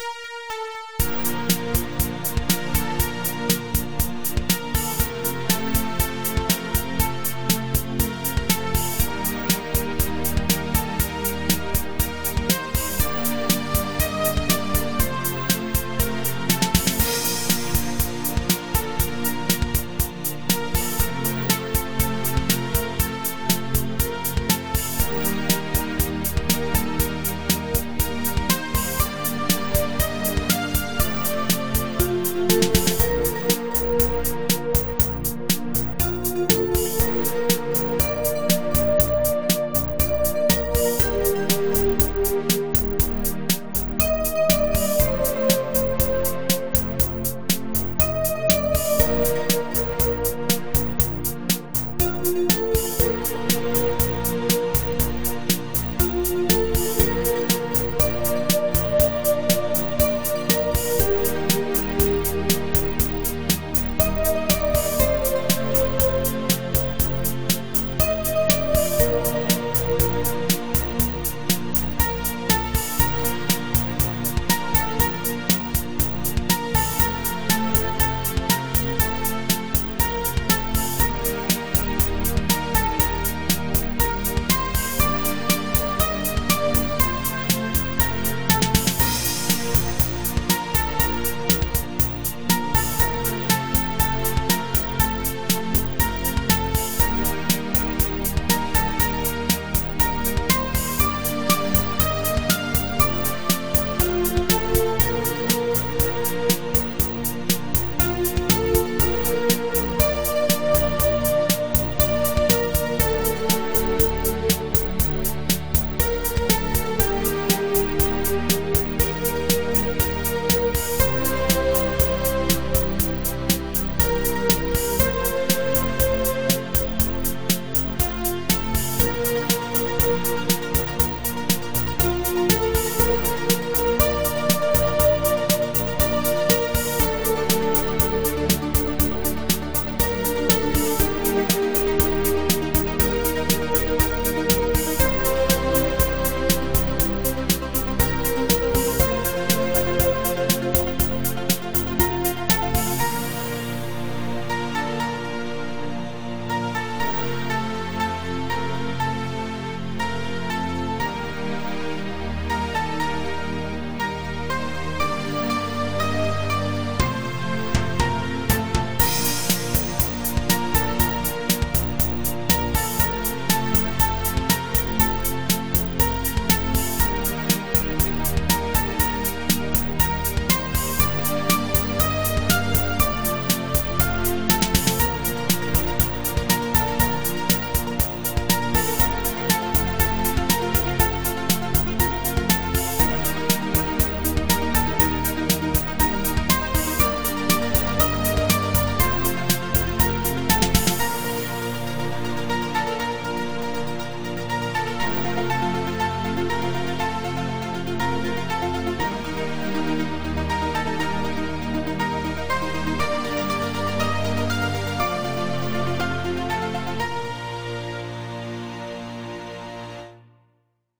you